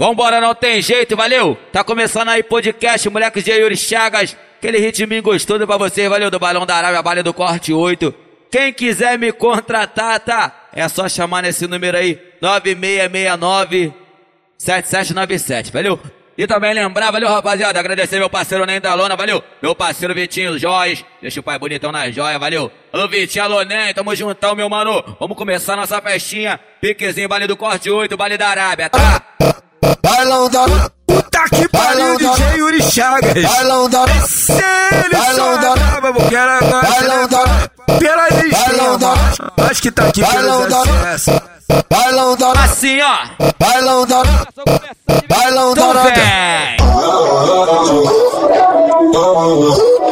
Vambora, não tem jeito, valeu? Tá começando aí podcast, moleque de Yuri Chagas. Aquele ritminho gostoso pra vocês, valeu? Do Balão da Arábia, Balha do Corte 8. Quem quiser me contratar, tá? É só chamar nesse número aí, 9669 7797, valeu? E também lembrar, valeu rapaziada, agradecer meu parceiro Nem da Lona, valeu? Meu parceiro Vitinho Jóis, deixa o pai bonitão na joia, valeu? Alô Vitinho, alô Nem, tamo juntão meu mano, vamos começar nossa festinha, piquezinho, Vale do Corte 8, Vale da Arábia, tá? Bailão da Puta que pariu, DJ Yuri Chagas. Bailão da Se ele sabe, porque era agora Bailão da Pela existência, acho que tá aqui Bailão sucesso Bailão da Assim, ó. Bailão da Bailão da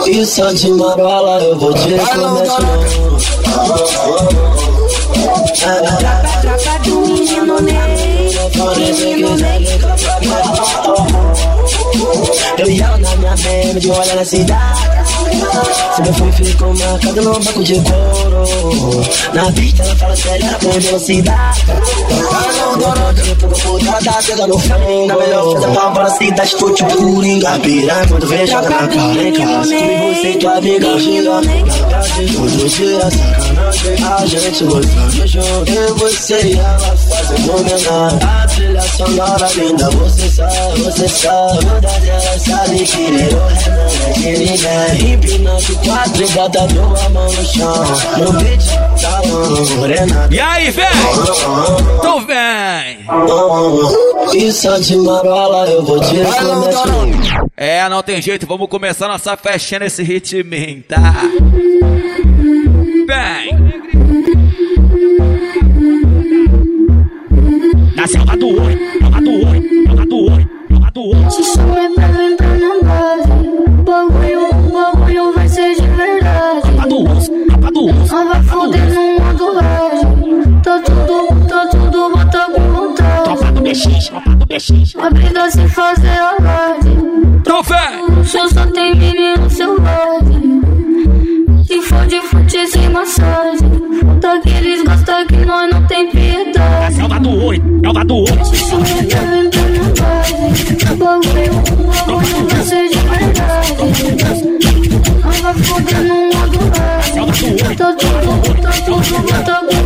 Isso é de marola, eu vou te comer Já tá, já tá de menino mesmo Yo ya no me dio la necesidad cidade Sempre fui ficou marcado no banco de couro. Na pista ela fala sério, ela põe velocidade. Hora, depois que eu puta tá pegando no fim Na melhor festa pra fora cidade, tô tipo Coringa. Piranha quando vem joga na cara em casa Comigo você e tua amiga gira Todo dia sacanagem. A gente gostando junto Eu, você e ela fazendo homenagem A trilha sonora linda Você sabe, você sabe. Toda dela sabe que eu é de ninguém Empinando quatro e tua mão no chão No beat tá morena E aí, vem. Então vem. Isso de marola eu vou te comer É, não tem jeito, vamos começar nossa festinha nesse ritminho, tá? Vem. Na selva do oi, selva do oi, selva do oi, selva do oi. mundo. Não vai foder no mundo, velho. Tá tudo, tá tudo, bota com vontade. Tropa do BX, tropa do BX. A briga sem fazer a verdade. Trofé! No show só tem menino selvagem. Se fode, fute sem massagem. Foda que eles gostam que nós não tem piedade. É o do oi, é o do oi. Tá bagulho, é bagulho, não seja verdade. Não vai foder no Tá tudo, tá tudo, tá tudo, tá tudo.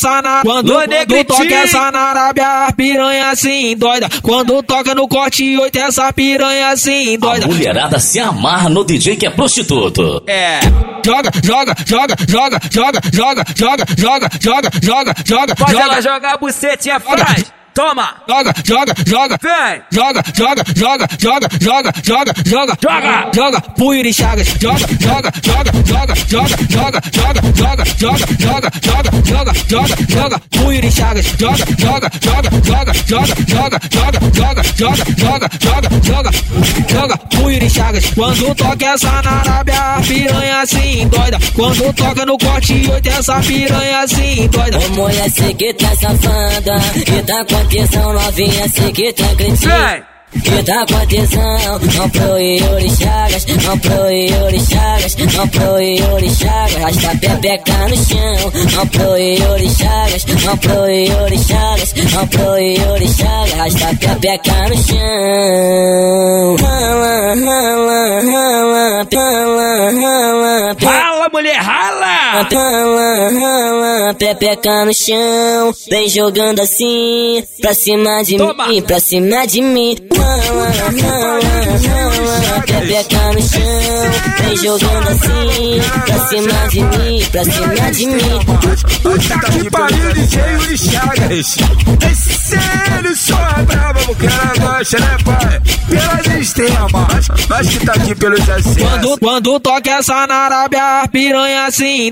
essa na, quando, quando toca essa na Arábia, a piranha assim doida. Quando toca no corte 8, essa piranha assim A doida. mulherada se amarra no DJ que é prostituto. É. Joga, joga, joga, joga, joga, joga, joga, joga, joga, joga, joga, Pode ela joga, jogar a bucetinha atrás. Toma. joga, joga, joga. Vem. Joga, joga, joga, joga, joga, joga, joga, Joga. joga, Puiri Chagas, joga, joga, joga, joga, joga, joga, joga, joga, joga, joga, joga, joga, joga, joga, Puiri Chagas, joga, joga, joga, joga, joga, joga, joga, joga, joga, joga, joga, joga, joga, Puiri Chagas. Quando toca essa na Arábia, a piranha assim doida. Quando toca no corte 8, essa piranha assim doida. Ô mulher, cê que tá safada Que tá com atenção novinha, cê que tá Vem. Que tá com atenção Não pro Yuri Chagas Não pro Yuri Chagas Não pro Yuri Chagas. Rasta pepeca no chão Não pro Yuri Chagas Não pro Yuri Chagas Não pro Yuri Chagas. Rasta pepeca no chão. Rala, rala, rala Rala, rala, Rala, mulher, rala. Rala, rala, pepeca no chão, vem jogando assim, pra cima de Toma. mim, pra cima de mim. Rala, rala, pepeca no chão, vem jogando assim, pra cima de mim, pra cima de mim. Puta que pariu, DJ Yuri Chagas. É sério, só brava, porque agora gosta, né, pai? Pelas extremas, nós, nós que tá aqui pelos acessos. Quando, quando toca essa na Arábia, piranha assim,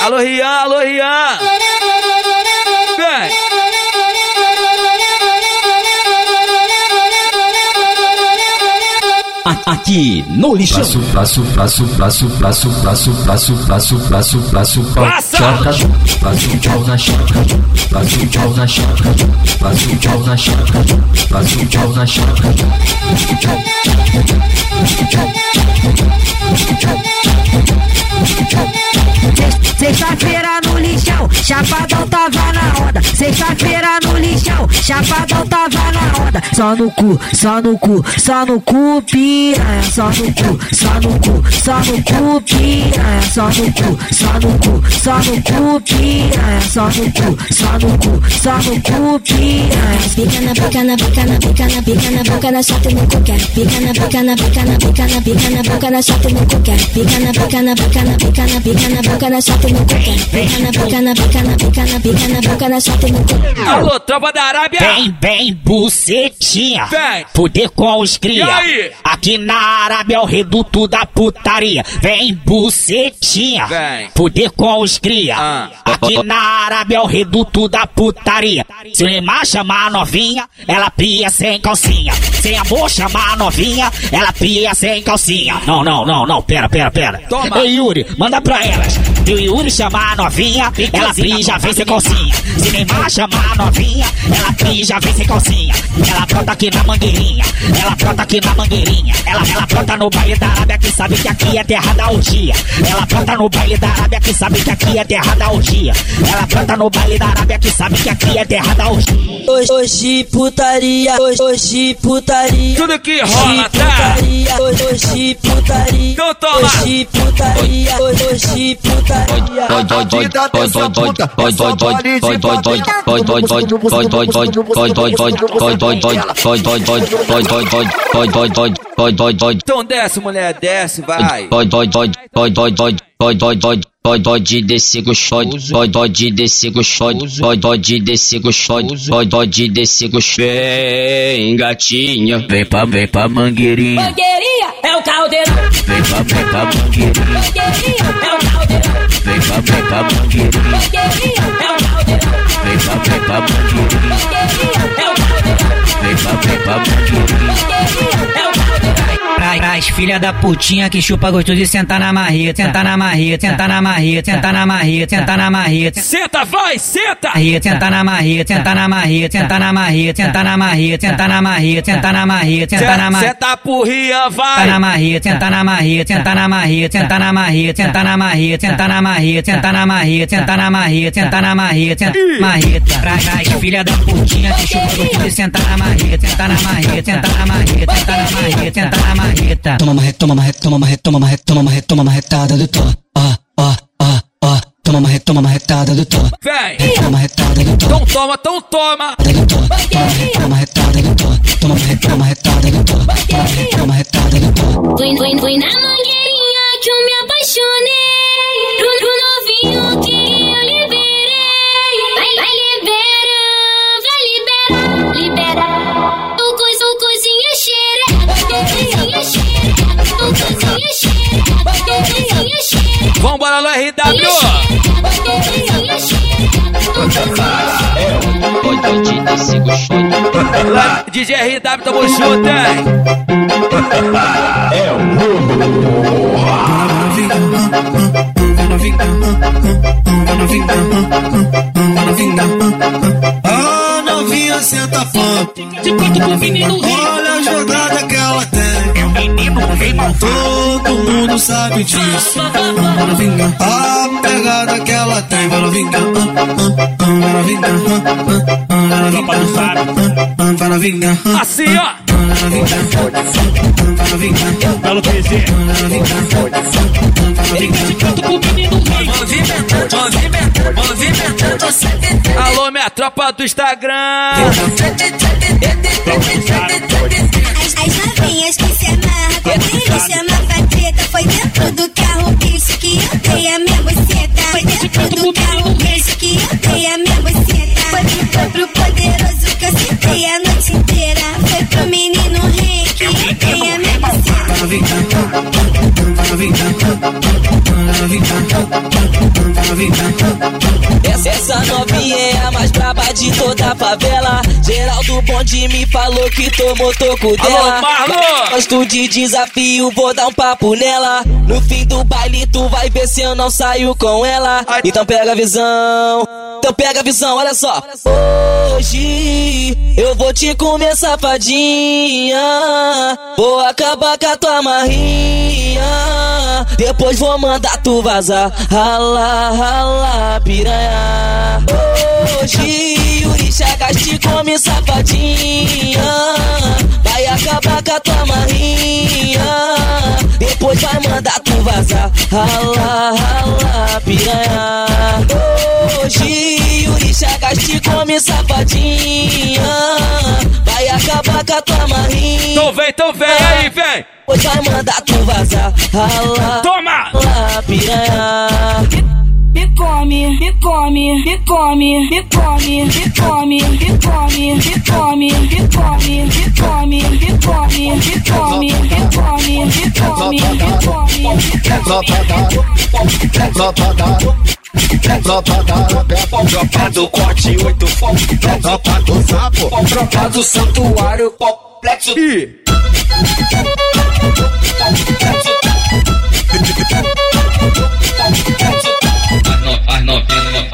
Alô, Rian, alô, Rian! Vem! Aqui no lixão. Braço, braço, braço, braço, braço, braço, braço, braço, braço, pau, Passa! choca, braço, pau na choca, braço, pau na choca, braço, pau na choca, braço, pau na choca. Sexta-feira no lixão, chapadão tava na onda. Sexta-feira no lixão, chapadão tava na onda. Só no cu, só no cu, só no cu, piranha. Só no cu, só no cu, só no cu, piranha. Só no cu, só no cu, só no cu, piranha. Só no cu, só no cu, só no cu, piranha. Pica na boca, na boca, na boca, na pica na boca, na chata e no cu quer. Pica na boca, na boca, na boca, na pica na boca, na chata e no cu quer. Pica na boca, na boca, na pica na pica na boca, na chata e no cu quer. Pica na boca, na boca, na pica na pica na boca, na chata e no cu quer. Alô, tropa da Arábia! Vem, vem, bucetinha. Vem. Fuder com os cria. E aí? Aqui na Arábia é o reduto da putaria. Vem, bucetinha. Vem. Fuder com os cria. Ah. Aqui na Arábia é o reduto da putaria. Se o Neymar chamar a novinha, ela pia sem calcinha. Se amor chamar a novinha, ela pia sem calcinha. Não, não, não, não, pera, pera, pera. Toma. Ei, Yuri, manda pra elas. Se o Yuri chamar a novinha, ela já vem sem calcinha. Se Neymar chamar a novinha, ela já vem sem calcinha. Ela brota aqui na mangueirinha, ela brota aqui na mangueirinha. Ela, ela brota no baile da Arábia que sabe que aqui é terra da orgia. Ela brota no baile da Arábia que sabe que aqui é terra da orgia. Ela brota no baile da Arábia que sabe que aqui é terra da orgia. Hoje, hoje putaria, hoje, hoje putaria. Tudo que rola, tá? putaria, hoje, hoje putaria. Então toma. Hoje putaria, hoje, Bandida dessa puta, é só gole de favela então desce, mulher, desce, vai. Pode descer gostoso, pode descer gostoso, pode descer gostoso, pode descer gostoso. Vem, gatinha, vem pra, vem pra mangueirinha, Mangueirinha é o caldeirão. vem pra, vem pra mangueirinha, Mangueirinha é o caldeirão. vem pra, vem pra mangueirinha, Mangueirinha é o caldeirão. vem pra, vem pra mangueirinha, Mangueirinha é o caldeirão. vem pra, vem pra mangueirinha. Mangueirinha é o caldeirão. Pra, pras filha da putinha que chupa gostoso de sentar na marreta, sentar na marreta, sentar na marreta, sentar na marreta, sentar na marreta. Senta, vai, senta! Marreta, sentar na marreta, sentar na marreta, sentar na marreta, sentar na marreta, sentar na marreta, sentar na marreta, sentar na marreta. Senta pro Rian, Senta na vai! marreta, senta na marreta, senta na marreta, senta na marreta, senta na marreta, senta na marreta, senta na marreta, senta na marreta, senta na marreta, senta marreta. Pra as filha da putinha que chupa gostoso de sentar na marreta, sentar na marreta, sentar na marreta, sentar na marreta, sentar na marreta. Toma marreta, toma marreta, toma marreta, toma marreta, toma marreta, toma marretada do Thor. Ó, ó, ó, ó. Toma marreta, toma marretada do Thor. Vem! Toma marretada do Thor. Então toma, então toma! Toma marretada do Thor. Toma marreta, toma marretada do Thor. Toma marreta, toma marretada do Thor. Fui, fui, fui na mangueirinha Vambora no RW! DJ RW, tamo junto, hein? É o novo! Ah, novinha, senta fã! Olha a jogada que ela tem! menino, rei malvado. Todo mundo sabe disso. Vamos vingar. A pegada que ela tem, vamos vingar. Ah, ah, ah, vamos vingar. Vamos vingar. Assim, ó. Alô, minha tropa do Instagram. As novinhas que se comigo chama Patreta Foi dentro do carro, bicho, que eu dei a minha buceta. Foi dentro do carro, bicho, que eu dei a minha buceta. Foi, foi pro poderoso que eu citei a noite inteira. Foi pro menino rei que eu dei a minha buceta Essa, essa novinha é a mais braba de toda a favela. Geraldo Bonde me falou que tomou toco dela. Marlon! Gosto de desafio, vou dar um papo nela. No fim do baile, tu vai ver se eu não saio com ela. Então pega a visão. Então pega a visão, olha só. Hoje eu vou te comer safadinha. Vou acabar com a tua marrinha. Depois vou mandar tu vazar. Rala, rala, piranha. Hoje Yuri Chagas te come safadinha. Vai acabar com a tua marrinha. Depois vai mandar tu vazar. Rala, rala, piranha. Hoje Yuri Chagas te come safadinha. Vai acabar com a tua marrinha. Então vem, então vem aí, vem. Depois vai mandar tu vazar. Rala, Toma! Piranha. Me come, me come, me come, me come, me come, me come, me come, me come, me come, me come, me come, me come, me come, me come, me come. Tropa da da Tropa do corte, oito fogo. Tropa do sapo Tropa do santuário, complexo. Ih, and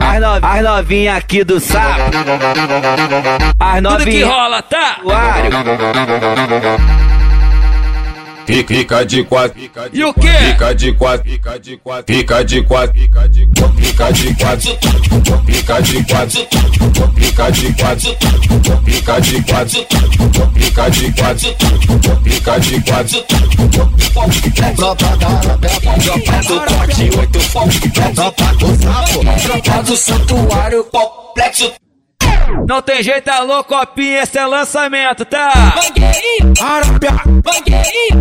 As, no, as novinha aqui do sapo. As novinha. Tudo que rola, tá? Fica, fica de quatro. E o quê? Fica de quatro. Fica de quatro. Fica de quatro. Fica de quatro. Fica de quatro. Fica de quatro. Fica de quatro. Fica de quatro. Fica de quatro. Fica de quatro. Tropa da Tropa do corte, oito fogo. Tropa do sapo Tropa do santuário, complexo. Não tem jeito, alô, copinha, esse é lançamento, tá? Arábia,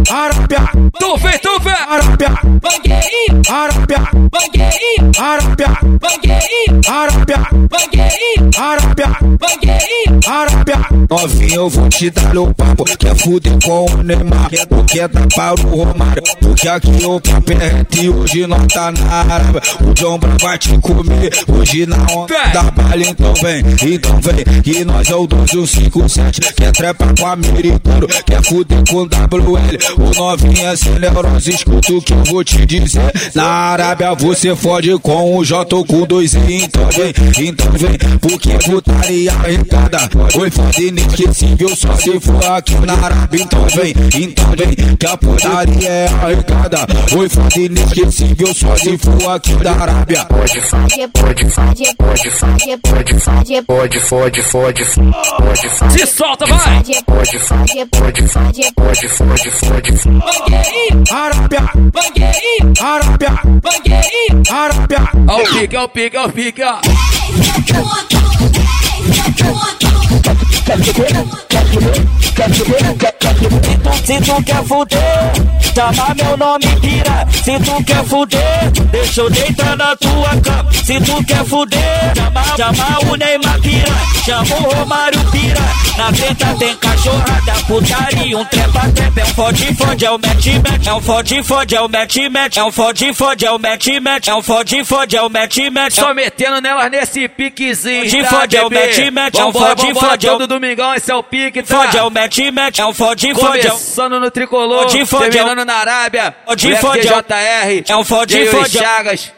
Arábia, Tu vem, tu vem! Arábia, Arábia, Arábia, Arábia, Arábia, Arábia. Novinho, eu vou te dar o papo. Quer fuder com o Neymar? Tu quer dar para o Romário? Porque aqui o papo é e hoje não tá na Arábia. O Jombra vai te comer hoje na onda da baile. Então vem, então vem. Que nós é o 12157. Quer trepar com americano? Quer fuder com WL? O novinho é sem neurose. Escuta o que eu vou te dizer. Na Arábia você fode com o J ou com dois E. Então vem, então vem. Porque putaria arrecada. Oi, foda inesquecível só se for aqui na Arábia. Então vem, então vem. Que a putaria é arrecada. Oi, foda inesquecível só se for aqui da Arábia. Pode fazer, pode fazer, pode fazer, pode fazer, pode, fode, fode, fode, fode. Se solta, vai! Fode, fode, fode, fode, fode, fode. fode fode fode fode fode fode fode ao pica. Se tu quer fuder, chama meu nome pira. Se tu quer fuder, deixa eu deitar na tua cama. Se tu quer fuder, chama, chama o Neymar pira. Chama o Romário pira. Na treta tem cachorrada, putaria, um trepa trepa. É um fode fode, é o match match. É um fode fode, é o match match. É um fode fode, é o match match. É um fode fode, é o match match. Só metendo nelas nesse piquezinho. Fode, tá, fode, é o match, match, é um fode, fode, é todo domingão, esse é o pique, tá? Fode, é o match match. É um fode fode, é o Começando no tricolor, Fode, fode, terminando na Arábia. Fode, fode, DJR. é um fode, fode, Chagas.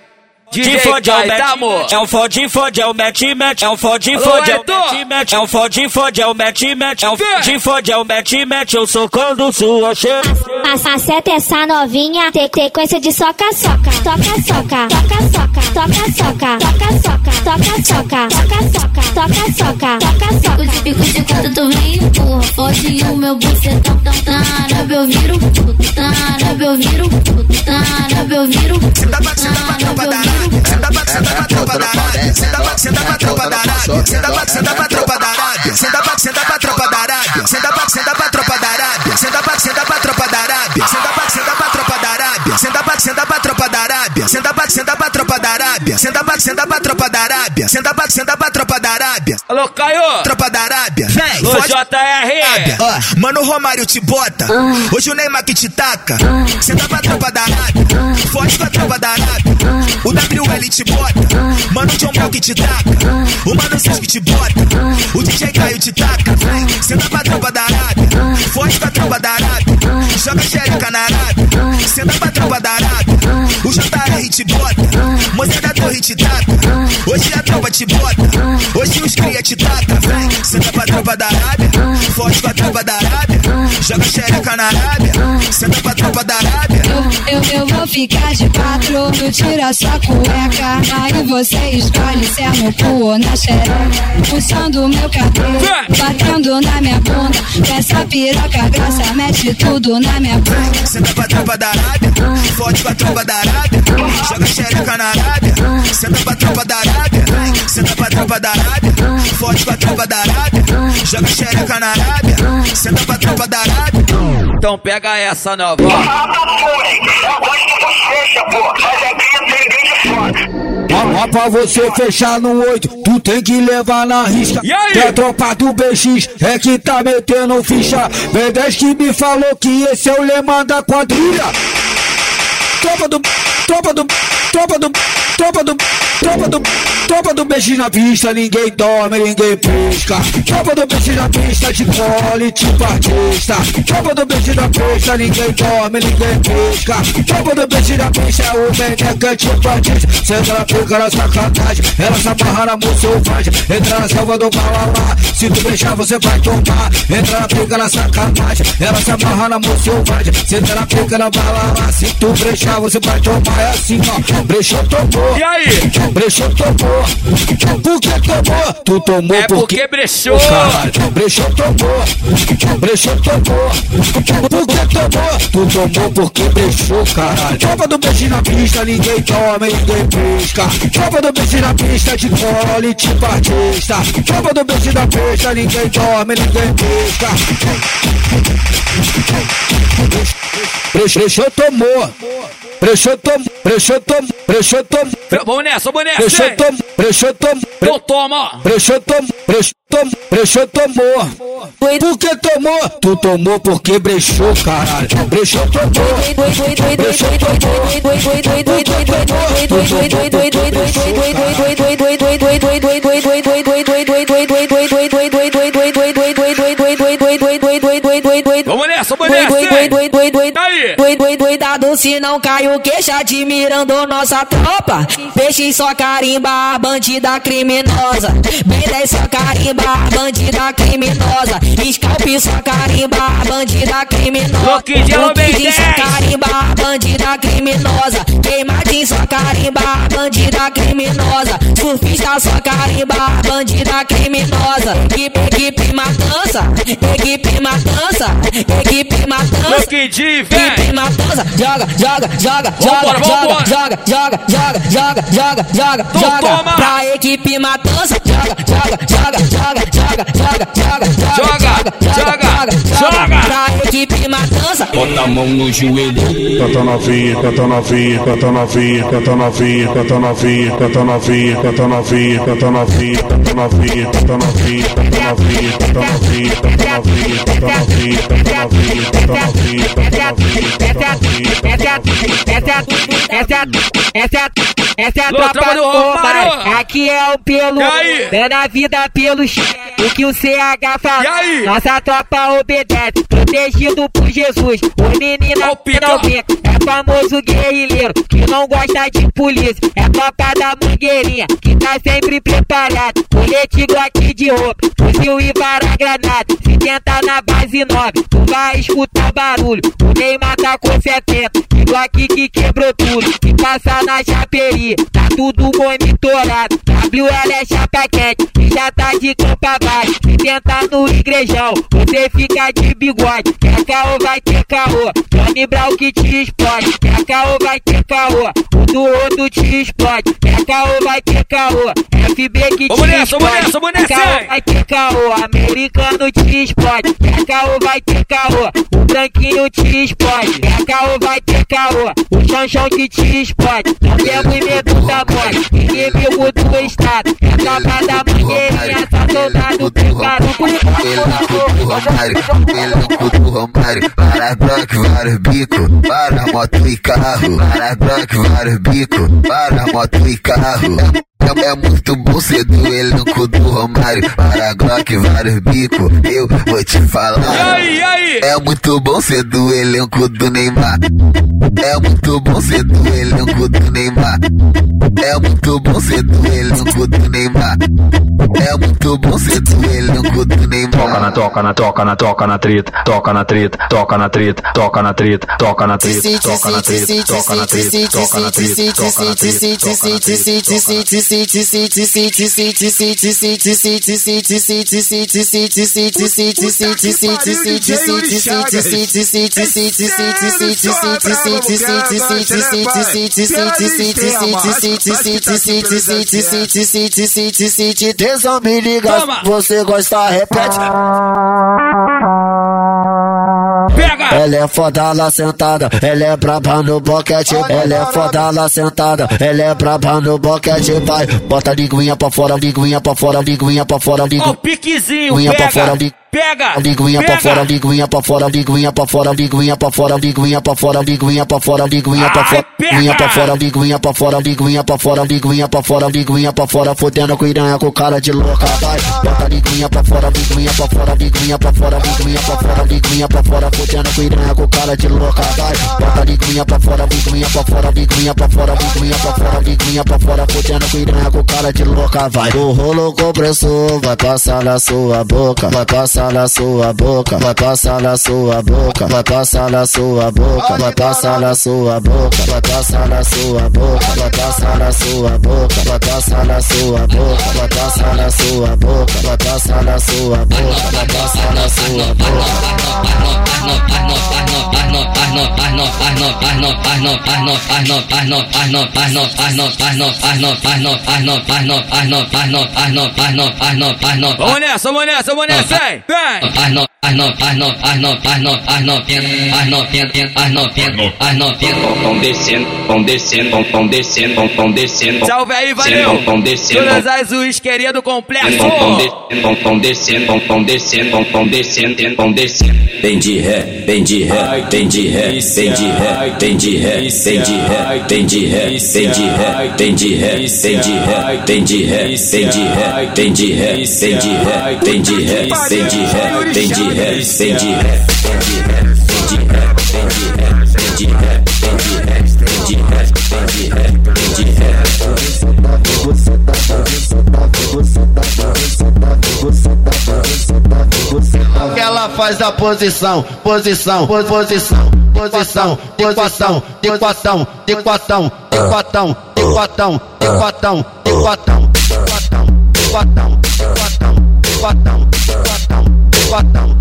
DJ fode, é um fodinho fode, é o match match. É um fodinho fode, é o match match. É um fodinho fode, é o match match. É um fodinho fode, é o match match. Eu sou quando sua chefe. Aceta essa novinha, tem sequência de soca soca. Toca soca, toca soca, toca soca, toca soca, toca soca, toca soca, toca soca, toca soca. O típico de quando tu vem, porra. Hoje o meu bucetão tão tá, tarab, tá, tá. eu viro puto, tarab, eu viro puto, tarab, eu viro puto, tarab, eu viro. Senta pra, senta pra tropa da Arábia. Senta pra, senta pra tropa da Arábia. Senta pra, senta pra tropa da Arábia. Senta pra, senta pra tropa da Arábia. Senta pra, senta Arábia. Senta pra, senta pra tropa da Arábia. Senta pra, senta pra tropa da Arábia. Alô, Caio! Tropa da Arábia. Vem, fode- JR! Ó, mano, o Romário te bota. Hoje o Neymar que te taca. Senta pra tropa da Arábia. Fode com a tropa da Arábia. O WL te bota. Mano, o John Bell que te taca. O Mano Seus que te bota. O DJ Caio te taca. Senta pra tropa da Arábia. Fode com a tropa da Arábia. Joga xereca na Arábia. Senta pra tropa da Arábia. O JR te bota. Moça da torre te taca. Hoje a tropa te bota. Hoje os cria te taca. Vem, senta pra tropa da Arábia. Com a tropa da Arábia. Joga xereca na Arábia. Senta pra tropa da Arábia. Eu, eu vou ficar de quatro, tu tira sua cueca. Aí você escolhe se é no cu ou na xereca. Puxando meu cabelo, batendo na minha bunda. Essa piroca grossa mete tudo na minha bunda. Senta pra tropa da Arábia. Fode com a tropa da Arábia. Joga xereca na Arábia. Senta pra tropa da Arábia. Senta pra tropa da Arábia. Fode com a tropa da Arábia. Joga xereca na Arábia. Senta pra tropa da Arábia. Então pega essa nova. Ó, ó, pra você fechar no 8, tu tem que levar na risca. Que a tropa do BX é que tá metendo ficha. B10 que me falou que esse é o lema da quadrilha. Tropa do. Tropa do. Tropa do. Tropa do. Tropa do. Tropa do BX na pista, ninguém dorme, ninguém pisca. Tropa do BX na pista, de cole, tipo artista. Tropa do BX na pista, ninguém dorme, ninguém pisca. Tropa do BX na pista, é o meneca, tipo artista. Senta na pica na sacanagem, ela se amarra na moça selvagem. Entra na selva do balalá, se tu deixar você vai tomar. Entra na pica na sacanagem, ela se amarra na moça selvagem. Senta na pica na balalá, se tu brechar você vai tomar. É assim, ó, brechou, tomou. E aí? Brechou, tomou. Por que tomou? Tu tomou É porque brechou. Caralho, brechou, tomou. Brechou, tomou. Por que tomou? Tu tomou porque brechou, caralho. Tropa do beijo na pista, ninguém toma, ninguém pisca. Tropa do beijo na pista, de cole, tipo artista. Tropa do beijo na pista, ninguém toma, ninguém pisca. Brechou, tomou. Brechou, tomou. Brechou, tomou. Vamos nessa, vamos nessa. Brechou, tomou. Então toma. Brechou, tomou. Brechou, tomou. Por que tomou? Tu tomou porque brechou, caralho. Brechou, tomou. Brechou, tomou. Vamos nessa, vamos nessa. Aí. Cuidado se não cai o queixo admirando nossa tropa. Peixe só carimba a bandida criminosa. B10 só carimba a bandida criminosa. Scalp só carimba a bandida criminosa. B10. só carimba a bandida criminosa. Queimadinho só carimba a bandida criminosa. Surfista só carimba a bandida criminosa. Equipe, equipe matança, equipe matança. Equipe matança. Lucky Equipe matança. Joga, joga, joga, joga, joga, joga, joga, joga, joga, joga, Então joga. toma. Pra equipe matança. Joga, joga, joga, joga, joga, joga, joga, Joga, joga, joga. Pra equipe matança. Bota a mão no joelho. Canta novinha, canta novinha, canta novinha, canta novinha, canta novinha, canta novinha, canta novinha, canta novinha, canta novinha, canta novinha, canta novinha, canta novinha, canta novinha, canta novinha, canta novinha, canta novinha, canta novinha. Essa é a, tropa do Romário. Aqui é o pelo, dando a vida pelos o que o CH fala. Nossa tropa obedece, protegido por Jesus. O menino não vê, é famoso guerrilheiro que não gosta de polícia. É tropa da mangueirinha que tá sempre preparado. Colete Glock de roupa, fuzil e vara granada. Se tenta na base 9, tu vai escutar barulho. O Neymar tá com 70, e Glock que quebrou tudo. Que passa na chaperia, tá tudo monitorado. WL é chapa quente, e já tá de campo abaixo. Se tenta no igrejão, você fica de bigode. Quer caô, vai ter caô. Johnny Brown que te explode. Quer caô, vai ter caô. O do outro te explode. Quer caô, vai ter caô. FB que Vamos te nessa, vamos explode. nessa, vamos Quer nessa, caô, vai ter caô. Americano te explode. Quer caô, vai ter caô. O branquinho te explode. Quer caô, vai ter caô. O chanchão que te explode. Não temos medo da morte. Inimigo do estado. É tropa da mangueirinha. Só soldado preparado. Elenco do Romário, elenco do Romário, para Brock, vários bico, para moto e carro, para Brock, vários bico, para moto e carro. É, é muito bom ser do elenco do Romário, para Glock, vários bico, eu vou te falar. E aí, e aí? É muito bom ser do elenco do Neymar. É muito bom ser do elenco do Neymar. É muito bom ser do elenco do Neymar. É muito bom ser do elenco do Neymar. Toca na toca na toca na toca na treta, toca na treta, toca na treta, toca na treta, toca na treta, toca na treta, toca na treta, toca na treta, toca na treta, toca na treta. Tesão me liga, você gosta, repete. Pega! Ela é foda lá sentada, ela é braba no boquete. Ela é foda lá sentada, ela é braba no boquete. Vai, bota a linguinha pra fora, linguinha pra fora, linguinha pra fora, Ó o linguinha piquezinho, Linguinha pra pega! fora, li- Pega! Linguinha pra fora, linguinha pra fora, linguinha pra fora, linguinha pra fora, linguinha pra fora, linguinha pra fora, linguinha pra fora, linguinha pra fora, linguinha pra fora, linguinha pra fora, linguinha pra fora, linguinha pra fora, fodendo com iranha com cara de louca, vai, bota linguinha pra fora, linguinha pra fora, linguinha pra fora, linguinha pra fora, linguinha pra fora, fodendo com iranha com cara de louca, vai, bota linguinha pra fora, linguinha pra fora, linguinha pra fora, linguinha pra fora, linguinha pra fora, fodendo com iranha com cara de louca, vai, o rolo compressor vai passar na sua boca, vai passar na sua boca, vai passar na sua boca, vai passar na sua boca, vai passar na sua boca, vai passar na sua boca, vai passar na sua boca, vai passar na sua boca, vai passar na sua boca, vai passar na sua boca, vai passar na sua boca. Vamos nessa, vamos nessa, vamos nessa, hein? Vem! Vão descendo, vão descendo, vão- vão descendo, vão- vão descendo. Salve aí, valeu! Vão- Vão descendo, Todas as uisquerias do complexo! vão- vão descendo, vão- vão descendo, vão- vão descendo, vão descendo, descendo. Vem de ré, vem de ré, vem de ré, vem de ré, vem de ré, vem de ré, vem de ré, vem de ré, vem de ré, vem de ré, vem de ré, vem de ré, vem de ré, vem de ré, vem de ré, vem de ré, de ré, vem de ré, vem de ré, vem de ré, vem de ré, vem de ré, vem de ré, vem de ré, vem de ré, vem de ré. que ela faz a posição, posição, pos- posição, posição, de quatão, de quatão, de quatão, de quatão, de quatão, de quatão, de quatão, de quatão, de quatão, de quatão, de quatão, de quatão, de quatão, bottom.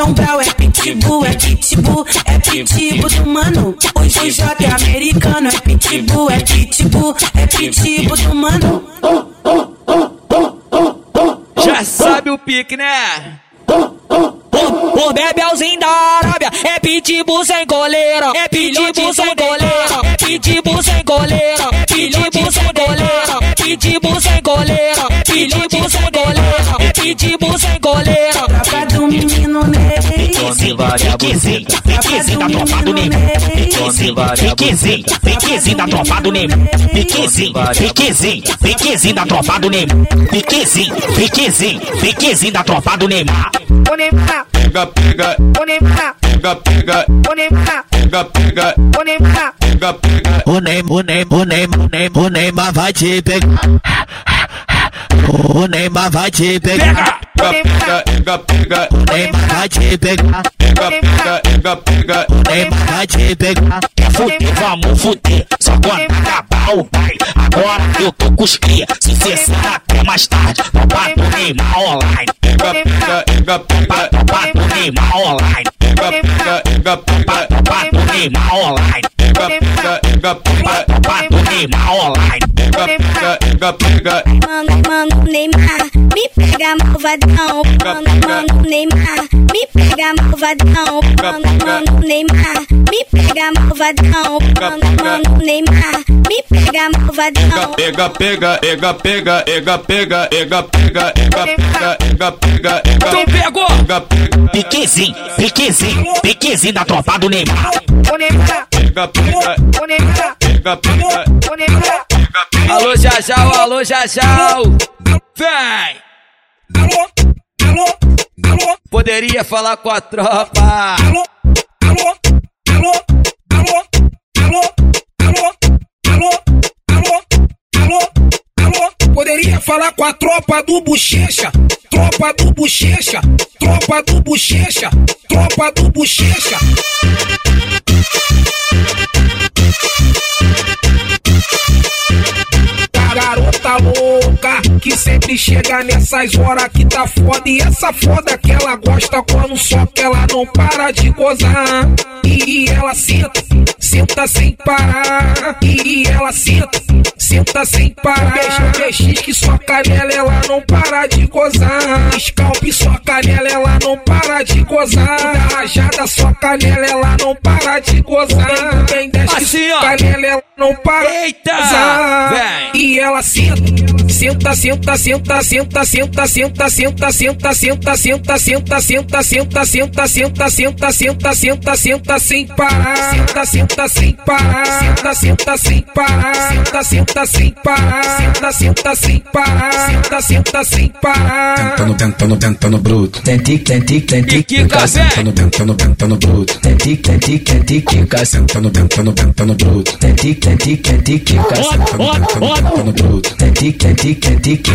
John Brown é pitbull, é pitbull, é pitbull do mano. O, o J americano é pitbull, é pitbull, é pitbull do mano. Já sabe o pique, né? O Bebelzinho da Arábia é pitbull sem goleiro, é pitbull sem goleiro, é pitbull sem goleiro, é pitbull sem goleiro, é pitbull sem goleiro, é pitbull sem goleiro, é pitbull sem goleiro. Tropa do menino Ney. Piquezinho, piquezinho da tropa do Ney. Piquezinho, piquezinho da tropa do Ney. Piquezinho, piquezinho, piquezinho da tropa do Ney. Piquezinho, piquezinho, piquezinho da tropa do Neymar. O Neymar, Pega, pega, o Neymar, pega, pega, o Neymar, pega, pega, o Neymar. pega, pega. O Neymar, o Neymar, o Neymar, o Neymar, o Neymar vai te pegar. O Neymar vai te pegar. Pega, pega, pega, O Neymar vai te pegar. pega, pega, pega, pega. O Neymar vai te pegar. Quer fuder, vamos fuder. Só quando acabar o pai. Agora eu tô com os cria. Se cessar até mais tarde. Tropa do Neymar online. Pega, pega, pega, pega. Tropa do Neymar online. Pega, pega, pega, pega. Tropa do Neymar online. Pega, pega, pega, pega. Tropa do Neymar online. Pega, pega, pega, pega. Mano, mano, Neymar, me pega malvadão. Mano, mano, Neymar, me pega malvadão. Mano, mano, Neymar, me pega malvadão. Mano, mano, Neymar, me pega malvadão. Pega, pega, pega, pega, pega, pega, pega, pega, pega, pega, pega, pega, Então pegou! pega, pega, Piquezinho, piquezinho, piquezinho da tropa do Neymar. Pega, pega, pega, pega, Neymar. Alô, Jajal, alô, Jajal! Vem! Poderia falar com a tropa! Poderia falar com a tropa do Bochecha, tropa do Bochecha, tropa do Bochecha, tropa do Bochecha. boca a boca. Sempre chega nessas horas que tá foda e essa foda que ela gosta quando só que ela não para de gozar e ela senta, senta sem parar e ela senta, senta sem parar. Beijo, que sua canela ela não para de gozar. Scalp sua canela ela não para de gozar. Rajada sua canela ela não para de gozar. Bem desce Assim, ó. canela ela não para Eita! de gozar. Vem! E ela senta, senta, senta, senta, senta, senta, senta, senta, senta, senta, senta, senta, senta, senta, senta, senta, senta, senta, senta, senta sem parar. Senta, senta sem parar. Senta, senta sem parar. Senta, senta sem parar. Senta, senta sem parar. Senta, senta sem parar. Tentando, tentando, tentando bruto. Tenti, E que café? Sentando, tentando, tentando bruto. Tenti, tenti, tenti, quica. Sentando, tentando, tentando bruto. Tenti, tenti, tenti, quica. Sentando, tentando, tentando bruto. Tenti, tenti, tenti,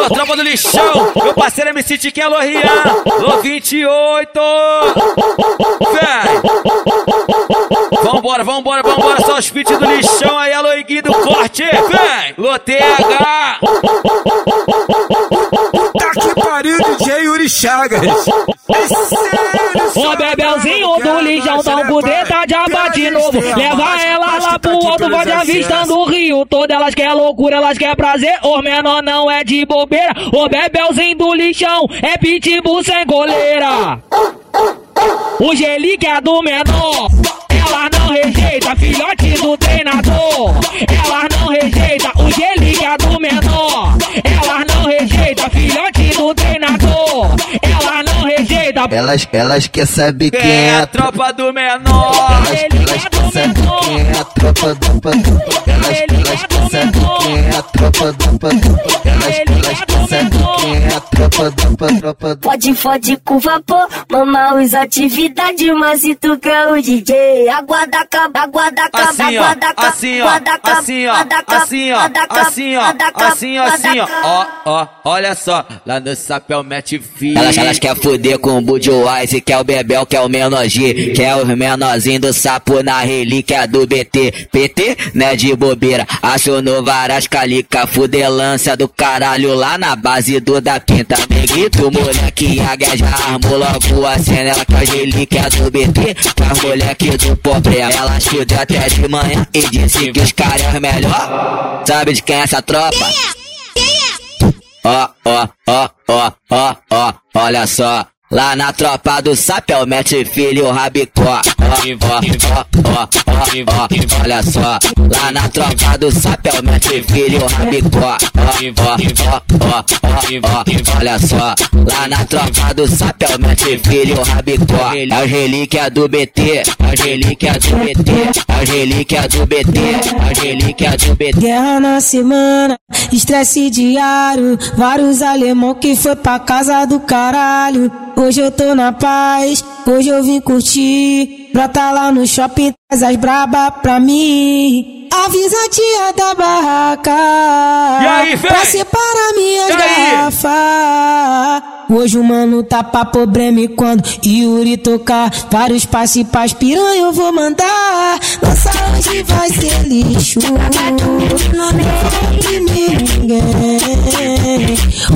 Alô, tropa do lixão! Meu parceiro MC Tiquinho Alô Rian! Alô 28! Vem! Vambora, vambora, vambora! Só os feats do lixão aí, alô Iguinho do corte! Vem! Alô TH! Tá que pariu, DJ Yuri Chagas. O Bebelzinho do lixão dá um budeta de aba de novo. Leva ela lá pro alto, vai avistando o rio todo. Elas quer loucura, elas quer prazer. O menor não é de bobeira. O Bebelzinho do lixão é pitbull sem goleira. O Gelique é do menor. Ela não rejeita, filhote do treinador. Ela não rejeita, o Gelique é do menor. Ela não rejeita, filhote do treinador. Ela não da Elas, elas quer saber Quem quem é é a tropa do menor? Elas, elas quer saber quem é a tropa do patrão. Elas, elas quer saber quem é a tropa do patrão. Elas, elas quer saber quem é a tropa do patrão. Pode, fode com vapor, mama usa atividade, mas se tu quer o DJ, aguarda cabo, aguarda Assim, ó, aguarda cabo, assim, ó, aguarda cabo, assim, ó, assim, ó, assim, ó, assim, ó, assim, ó, ó, ó, olha só, lá no sapéu mete filho. Elas, elas quer fuder com Budweiser, quer o Bebel, quer o menor G, quer o menorzinho do sapo na relíquia do BT. PT, né de bobeira, acionou várias calica, fudelância do caralho lá na base do da pinta. Negrito, moleque, águia já armou logo a cena, ela com as relíquias do BT, com as moleque do problema. Ela fudeu até de manhã e disse que os caras é melhor. Sabe de quem é essa tropa? Ó, ó, ó, ó, ó, ó, olha só. Lá na tropa do sapéu, mete filho rabicó. Ó, ó, ó, olha só. Lá na tropa do sapéu, mete filho rabicó. Ó, ó, ó, olha só. Lá na tropa do sapéu, mete filho rabicó. É os relíquia do BT, é os relíquia do BT, é os relíquia do BT, é os relíquia do BT. Guerra na semana, estresse diário. Vários alemão que foi pra casa do caralho. Hoje eu tô na paz, hoje eu vim curtir. Brota lá no shopping, traz as braba pra mim. Avisa a tia da barraca. E aí, véi? Pra separar minhas garrafas. Hoje o mano tá pra problema e quando Yuri tocar vários passos pras piranha eu vou mandar. Nossa hoje vai ser lixo. Não tem ninguém.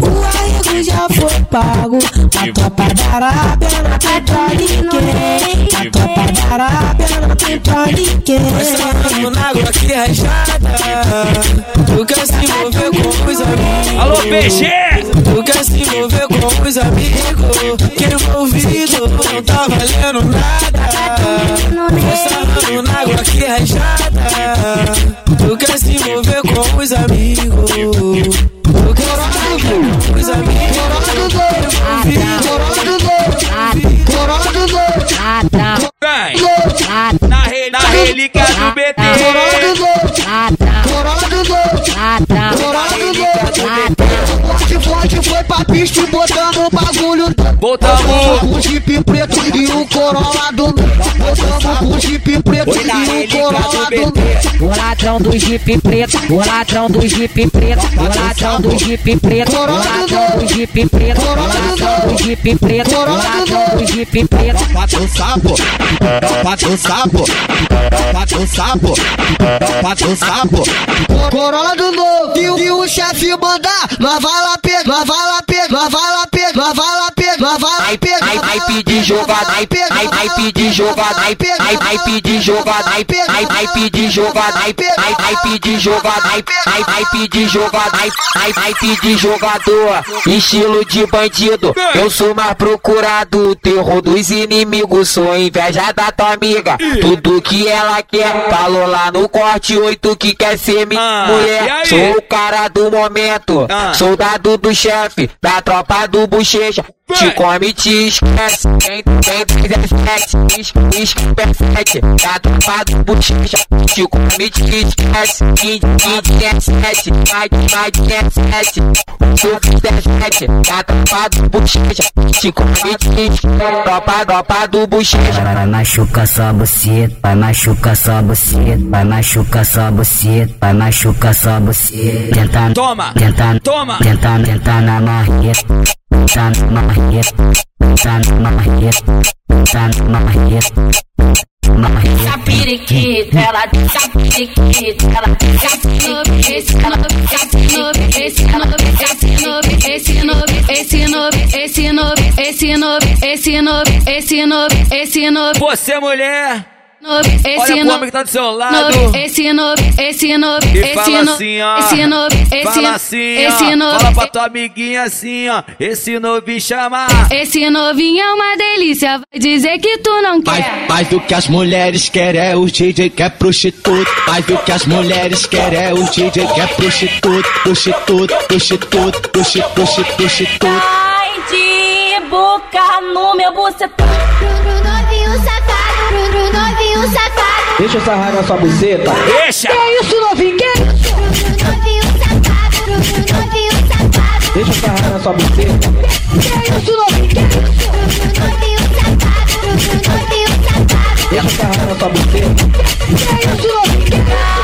O arrego já foi pago. A tropa da Arábia não tem pra ninguém. A tropa da Arábia não tem pra ninguém. na água que é rajada. Tu quer se envolver com os amigos. Alô, PG! Tu quer se envolver com os amigos. Que envolvido não tá valendo nada. Sarrando na água que é rajada. Tu quer se envolver com os amigos. Tu quer se envolver com os amigos. Na relíquia do BT! Bagulho. Botamos o Jeep preto e o Corolla do Botamos o Jeep preto e o Corolla do O ladrão do Jeep preto, o ladrão do Jeep preto, o ladrão do Jeep preto, o ladrão do Jeep preto, o ladrão do Jeep preto, o ladrão do Jeep preto. Do sapo, do sapo, do sapo, do sapo. Corolla do novo, e, o- o chefe mandar, nós vai lá pegar, nós vai lá pedir jogada, ai, ai, ai, pedir jogada, ai, ai, ai, pedir jogada, ai, ai, ai, pedir jogada, ai, ai, ai, pedir jogada, ai, ai, ai, pedir jogada, ai, ai, ai, pedir jogador, estilo de bandido, eu sou mais procurado, o terror dos inimigos, sou inveja da tua amiga, tudo que ela quer, falou lá no corte 8 que quer ser minha Ah, mulher, aí? sou o cara do momento, Ah. soldado do chefe, da tropa do bochecha, te come, te esquece. Quem tem 17, esquece perfect. Da tropa do bochecha, te come, te esquece. Quem tem 17, vai, vai 17. Sou 17, da tropa do bochecha, te come, te esquece. Tropa, tropa do bochecha. Vai machucar sua buceta, vai machucar sua buceta, vai machucar sua buceta, vai machucar sua buceta. Tentando, Toma! tentando, Toma! tentando, tentando na marreta, tentando na marreta, tentando na marreta, tentando na marreta, marreta. Periquita, ela tá periquita, ela tá periquita, ela tá esse novo, esse novo, esse novo, esse novo, esse novo, esse novo, esse novo, esse novo, esse novo, Você, mulher! Novo, esse pro novo. que tá do seu lado! Novo, esse novo, esse novo, E esse fala novo, assim, ó. esse novo, esse Fala novo, assim, novo, Fala pra tua amiguinha assim, ó. Esse novinho chama. esse novinho é uma delícia, vai dizer que tu não quer. mais do que as mulheres querem é o DJ que é prostituto. Mais do que as mulheres querem é o DJ que é prostituto. Prostituto, prostituto, prostituto, prostituto. Ai de boca no meu bucetão. Pro novinho safado, novinho safado. Deixa eu sarrar na sua buceta. Deixa! Que isso, novinho? Que isso? Novinho safado, novinho safado. Deixa eu sarrar na sua buceta. Que isso, novinho? Que isso? Pro novinho safado, pro novinho safado. Deixa eu sarrar na sua buceta. Que isso, novinho? Que isso?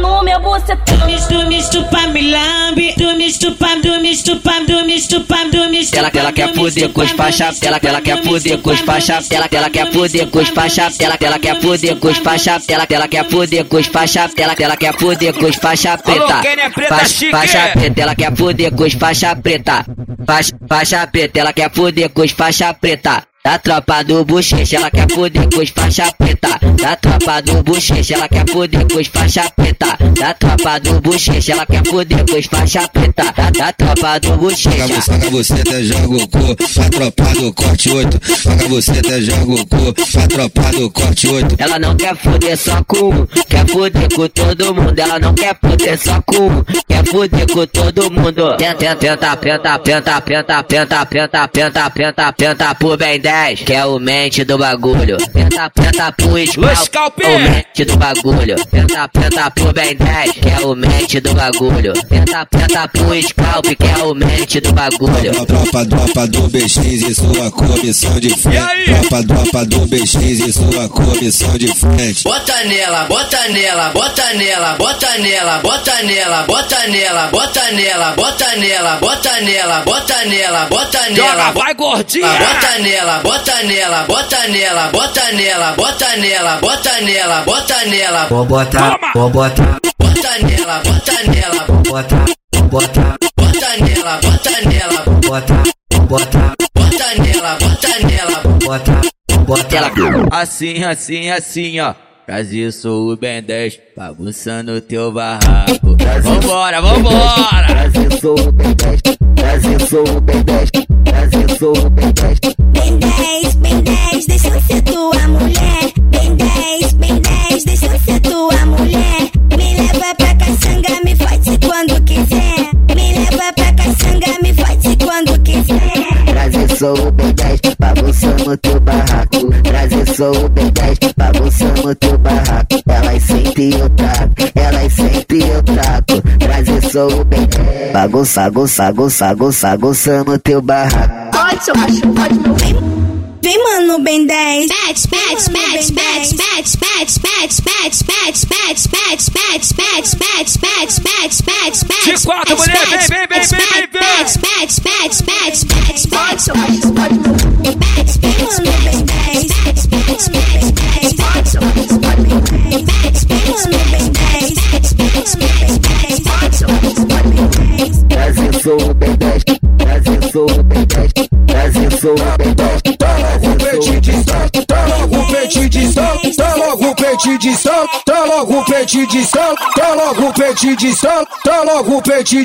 No meu bucetão. Tu me estupa, me lambe. Tu me estupa, tu me estupa, tu me estupa, tu me estupa. Ela, ela quer fuder com os faixa, ela, ela quer fuder com os faixa, ela, ela quer fuder com os faixa, ela, ela quer fuder com os faixa, ela, ela quer fuder com os faixa, ela, ela quer fuder com os faixa preta. Faixa- preta, ela quer fuder com os faixa preta. Faixa, preta, ela quer fuder com os faixa preta. Da tropa do bochecha, ela quer fuder com os faixa preta. Da tropa do bochecha, ela quer fuder com os faixa preta. Da tropa do bochecha, ela quer fuder com os faixa preta. Da, tropa do bochecha. Paga você até joga o cu, a tropa do corte 8. Paga você até joga o cu, a tropa do corte 8. Ela não quer foder só com um, quer foder com todo mundo. Ela não quer foder só com um, quer foder com todo mundo. Tenta, tenta, penta, penta, penta, penta, penta, penta, penta, penta por bem 10, que é o mente do bagulho. Penta, penta pro é o mente do bagulho. Penta, penta pro bem 10, que é o mente do bagulho. Penta, penta pro scalp, que é o mente do bagulho. Tropa, tropa do BX e sua comissão de frente. Tropa, tropa do BX e sua comissão de frente. Bota nela, bota nela, bota nela, bota nela, bota nela, bota nela, bota nela, bota nela, bota nela, bota nela, bota Joga, nela. vai gordinha! Bota nela, bota nela, bota nela, bota nela, bota nela, bota nela, bota nela. Vou botar, vou botar, Bota nela, bota nela, vou botar, bota nela, bota nela, vou botar, bota nela, bota nela. botar. Ela Assim, assim, assim, ó. Brasil, sou o Ben 10, bagunçando teu barraco. Vambora, vambora! Brasil sou o Ben 10, Brasil sou o Ben 10, Brasil sou o Ben 10. Bem 10, bem 10, deixa eu ser tua mulher. Bem 10, bem 10, deixa eu ser tua mulher. Me leva pra caçanga, me fode quando quiser. Me leva pra caçanga, me fode quando quiser. Brasil sou o Ben 10, bagunçando teu barraco. Brasil sou o Ben 10, bagunçando teu barraco. Elas sentem o taco, elas sentem o taco. Sou o Ben 10, bagunça, bagunça, bagunça, bagunça, bagunçando teu barraco. Pode, seu cachorro, pode meu Vem, mano, bem 10. Pet, pet, pet, pet, pet, pet, pet, pet, pet, pet, pet, pet, pet, pet, pet, pet, pet, pet. De quatro, mulher, vem, vem, vem, vem, vem, vem. Pet, pet, pet, pet, pet, pet, seu cachorro, pode meu Pet, pet, mano, bem 10. Pet, pet, pet, pet, pet, seu cachorro, pode meu Pet, pet, mano, bem 10. Pet, sou o P10, mas sou o P10 sou o Bebop. Tá logo peitinho de salto, tá logo peitinho de salto, tá logo peitinho de tá logo peitinho de tá logo peitinho de logo de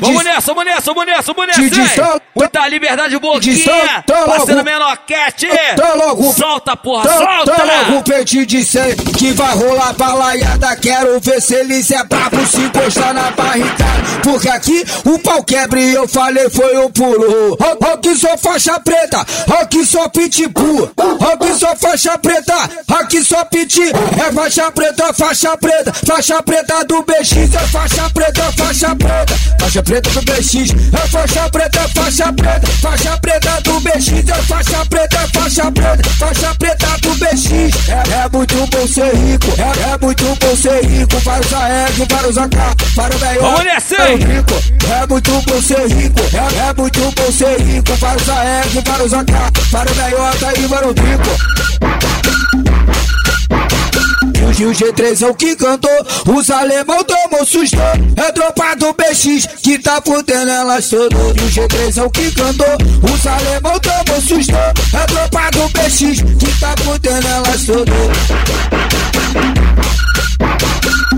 Muita liberdade boquinha, passando menor cat. Tá logo, solta porra, solta. Tá logo peitinho de sangue que vai rolar balaiada. Quero ver se eles é brabo se encostar na barricada. Porque aqui o pau quebra e eu falei foi o pulo. Rock sou faixa preta aqui só pitbull. Aqui só faixa preta, aqui só piti. É faixa preta, faixa preta, faixa preta do BX. É faixa preta, faixa preta, faixa preta do BX. É faixa preta, faixa preta, faixa preta do BX. É faixa preta, faixa preta, faixa preta do BX. É, é muito bom ser rico, é, é muito bom ser rico. Vários AEG, vários AK, vários melhor. Vamos nessa, hein? rico. É muito bom ser rico, é, é muito bom ser rico. Vários AEG, vários AK, vários meiota e vários rico. E o G3 é o que cantou, os alemão tomou susto. É tropa do BX que tá fudendo elas todas. E o G3 é o que cantou, os alemão tomou susto. É tropa do BX que tá fudendo elas todas.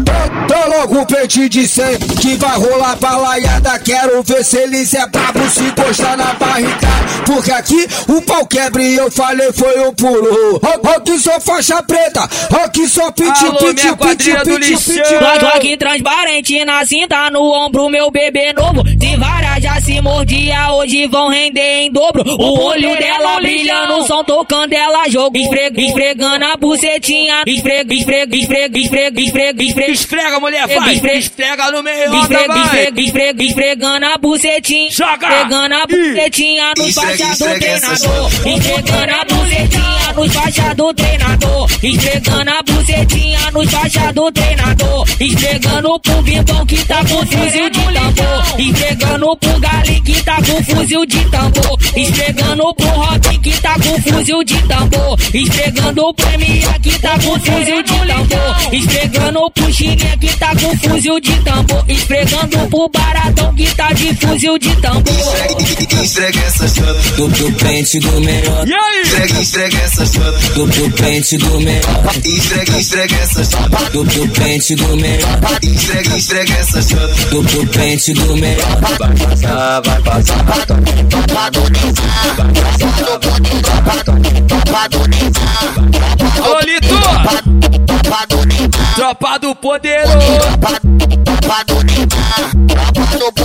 Tô logo o peixe de 100 que vai rolar balaiada. Quero ver se eles é brabo se encostar na barricada. porque aqui o pau quebra e eu falei foi um pulo. Aqui só faixa preta, aqui só piti, piti, piti, piti, piti. Aqui transparente na cinta, no ombro, meu bebê novo. Se vara já se mordia, hoje vão render em dobro. O olho dela brilhando, o som tocando, ela jogo. Esfrega, esfregando a bucetinha. Esfrega, esfrega, esfrega, esfrega, esfrega, esfrega. Esfrega, mulher, vai. Esfrega, Esfrega no meio, Esfrega, vai. esfrega, esfrega, esfregando a bucetinha. Joga. Esfregando a bucetinha nos Esfrega, faixas do esfrega essa treinador. Esfregando a bucetinha nos faixas do treinador. Esfregando a bucetinha nos faixas do treinador. Esfregando pro bimbão que tá com fuzil de tambor. Esfregando pro gali que tá com fuzil de tambor. Esfregando pro rock que tá com fuzil de tambor. Esfregando pro MA que tá com fuzil de tambor. Esfregando pro chiné que tá com fuzil de tambor. Esfregando pro baratão que tá de fuzil de tambor. Esfrega essa chota do, do pente do melhor. E aí? Esfrega, esfrega essa do, do pente do melhor. Esfrega, esfrega essa chota do, do pente do melhor. Esfrega, esfrega essa chota do, do pente do melhor. Vai passar, vai passar. Alô, Lito. Tropa do poderoso. Tropa do poderoso. Tropa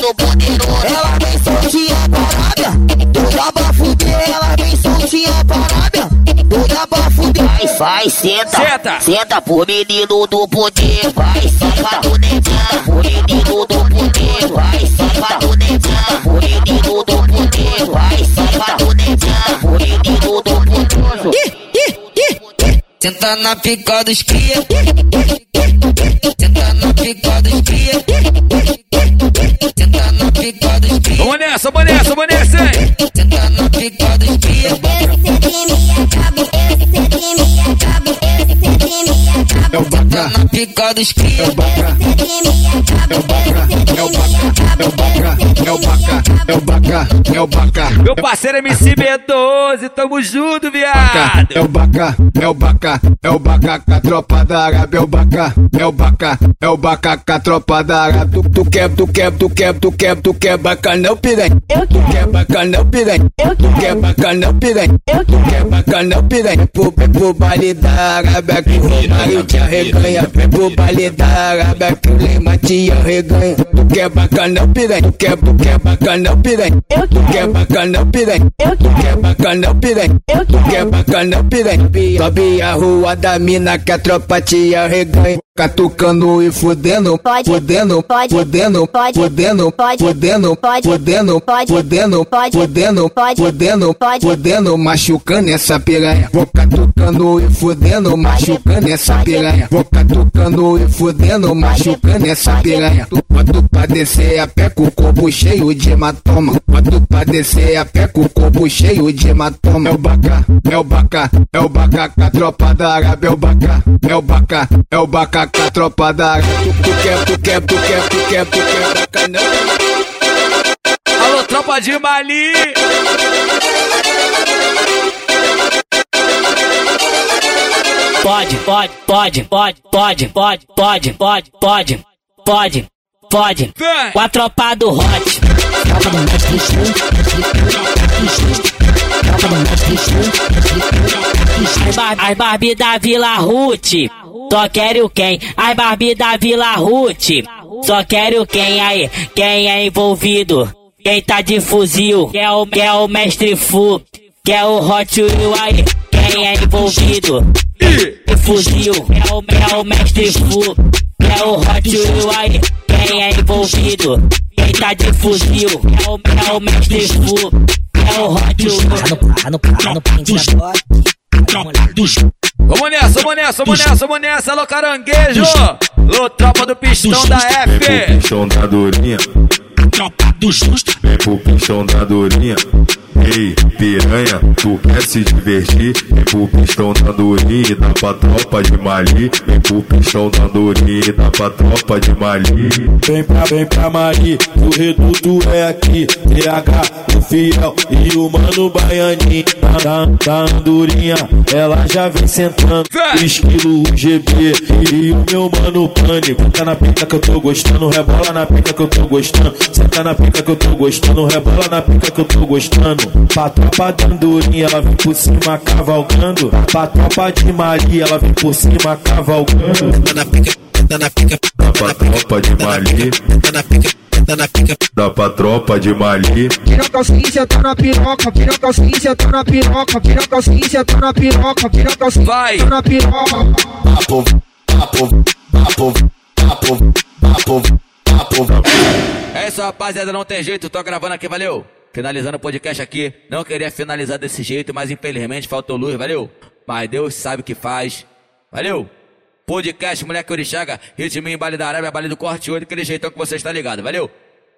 do poderoso. Ela vem soltinha Ela vem soltinha parada, toda pra fuder. Vai, vai, senta, Senta. senta pro menino do poder. Vai, senta do Neymar, pro menino do poder. Vai, senta do Neymar, pro menino do poder. Vai, senta do Neymar, pro menino do poderoso. Senta na pica dos cria. Senta na pica dos cria. Senta na pica dos cria. Vamos nessa, vamos nessa, vamos nessa, hein? complicado espia. É o bacana, pica dos cria. É o bacana, é o bacana, é o bacana, é o. Baca, é o Baca, é o Baca. Meu parceiro MC B12, tamo junto, viado. É o Baca, é o Baca, é o Baca com a tropa da Arábia, é o Baca, é o Baca, é o Baca com a tropa da Arábia. Tu, tu quer, tu quer, tu quer, tu quer, tu quer bacanão, piranha. Eu quero. Quer bacanão, piranha. Eu quero. Quer bacanão, piranha. Eu quero. Quer bacanão, piranha. Pro, pro baile da Arábia que o Romário te arreganha. Pro baile da Arábia que o Lema te arreganha. Tu quer bacanão, piranha. Tu quer, tu quer bacanão, piranha. Eu quero. Quer bacanão, piranha. Eu quero. Quer bacanão, piranha. Eu quero. Quer bacanão, piranha. Sobe a rua da mina que a tropa te arreganha. Catucando e fudendo, fudendo, fudendo, fudendo, fudendo, fudendo, fudendo, fudendo, fudendo, fudendo, machucando essa piranha. Vou catucando e fudendo, machucando essa piranha. Vou catucando e fudendo, machucando essa piranha. Boto pra descer a pé com o corpo cheio de hematoma. Boto pra descer a pé com o corpo cheio de hematoma. É o baca, é o baca, é o baca com a tropa da Arábia. É o baca, é o baca, é o baca com a tropa da. Tu, tu quer, tu quer, tu quer, tu quer, tu quer bacanão. Alô, tropa de Mali. Pode, pode, pode, pode, pode, pode, pode, pode, pode, pode, pode. Com a tropa do Hot. As, bar as Barbie da Vila Ruth. Só quero quem? As Barbie da Vila Ruth. Só quero quem aí? Quem é envolvido? Quem tá de fuzil? Quer o, quer o mestre Fu? Quer o Hot Wheel aí? Quem é envolvido? De fuzil? Quer o, quer o mestre Fu? Quer o Hot Wheel aí? Quem é envolvido? Quem tá de fuzil? Quer o, quer o mestre Fu? Quer o Hot Wheel? Vamos nessa, vamos nessa, vamos nessa, vamos nessa, alô caranguejo! Alô, tropa do pistão da Vem pro F! pichão da Dorinha. Tropa do justo. Vem pro pichão da Dorinha. Ei, piranha, tu quer se divertir? Vem pro pistão da Andorinha, dá pra tropa de Mali. Vem pro pistão da Andorinha, dá pra tropa de Mali. Vem pra, vem pra Mari, o reduto é aqui. TH, o fiel e o mano baianinho. Da, da Andorinha, ela já vem sentando. Esquilo GB e o meu mano pânico. Tá na pica que eu tô gostando, rebola na pica que eu tô gostando. Senta na pica que eu tô gostando, rebola na pica que eu tô gostando. Pra tropa da Andorinha, ela vem por cima cavalgando. Pra tropa de Maria, ela vem por cima cavalgando. Tá na pica, tá na pica, Dá pra tropa de Mali. tá na pica, tá na pica. Dá pra tropa de Mali. Tira calcinha, senta na piroca, tira calcinha, senta na piroca, tira calcinha, senta na piroca, tira calcinha, Vai. na piroca. Papo, papo, papo, papo, papo, papo. É isso, rapaziada, não tem jeito, tô gravando aqui, valeu? Finalizando o podcast aqui. Não queria finalizar desse jeito, mas infelizmente faltou luz, valeu? Mas Deus sabe o que faz. Valeu? Podcast Moleque Orixaga, ritmo em Baile da Arábia, Baile do Corte 8, aquele jeitão que você está ligado, valeu?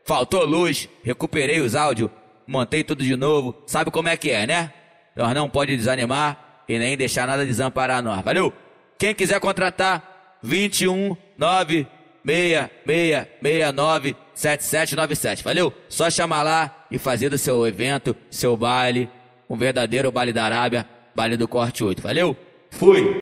Faltou luz, recuperei os áudios, montei tudo de novo, sabe como é que é, né? Nós não pode desanimar e nem deixar nada desamparar nós, valeu? Quem quiser contratar, 21 9 6669 7797, valeu? Só chamar lá e fazer do seu evento, seu baile, um verdadeiro baile da Arábia, baile do Corte 8, valeu? Fui!